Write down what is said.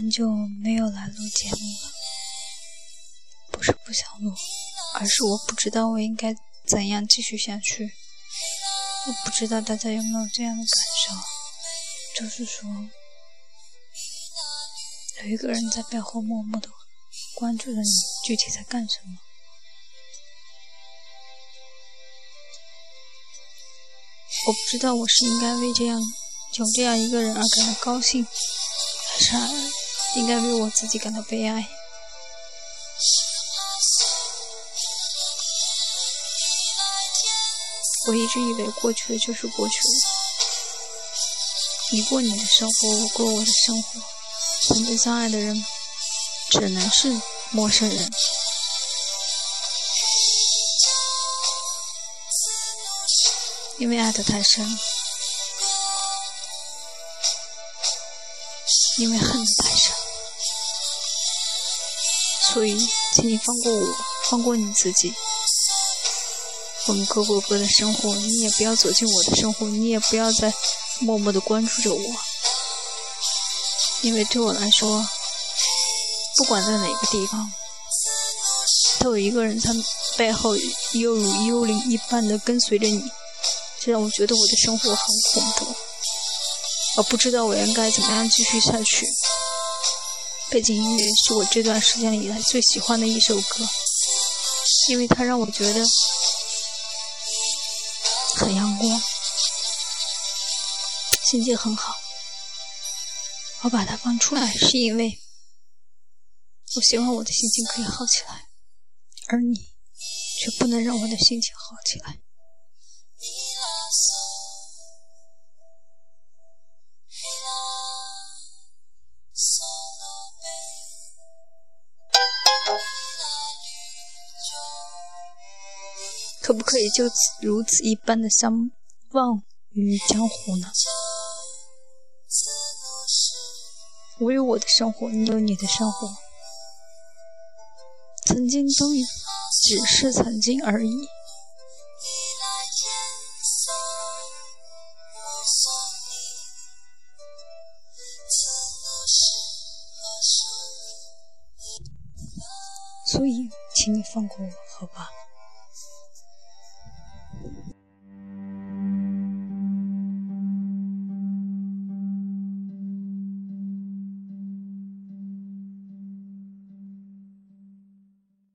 很久没有来录节目了，不是不想录，而是我不知道我应该怎样继续下去。我不知道大家有没有这样的感受，就是说，有一个人在背后默默的关注着你，具体在干什么？我不知道我是应该为这样有这样一个人而感到高兴，还是应该为我自己感到悲哀。我一直以为过去的就是过去了，你过你的生活，我过我的生活，曾经相爱的人只能是陌生人，因为爱得太深，因为恨你太深，所以，请你放过我，放过你自己。我们各过各的生活，你也不要走进我的生活，你也不要再默默的关注着我，因为对我来说，不管在哪个地方，都有一个人在背后犹如幽灵一般的跟随着你，这让我觉得我的生活很恐怖，我不知道我应该怎么样继续下去。背景音乐是我这段时间以来最喜欢的一首歌，因为它让我觉得。很阳光，心情很好。我把它放出来，是因为我希望我的心情可以好起来，而你却不能让我的心情好起来。可不可以就此如此一般的相忘于江湖呢？我有我的生活，你有你的生活，曾经都只是曾经而已。所以，请你放过我，好吧？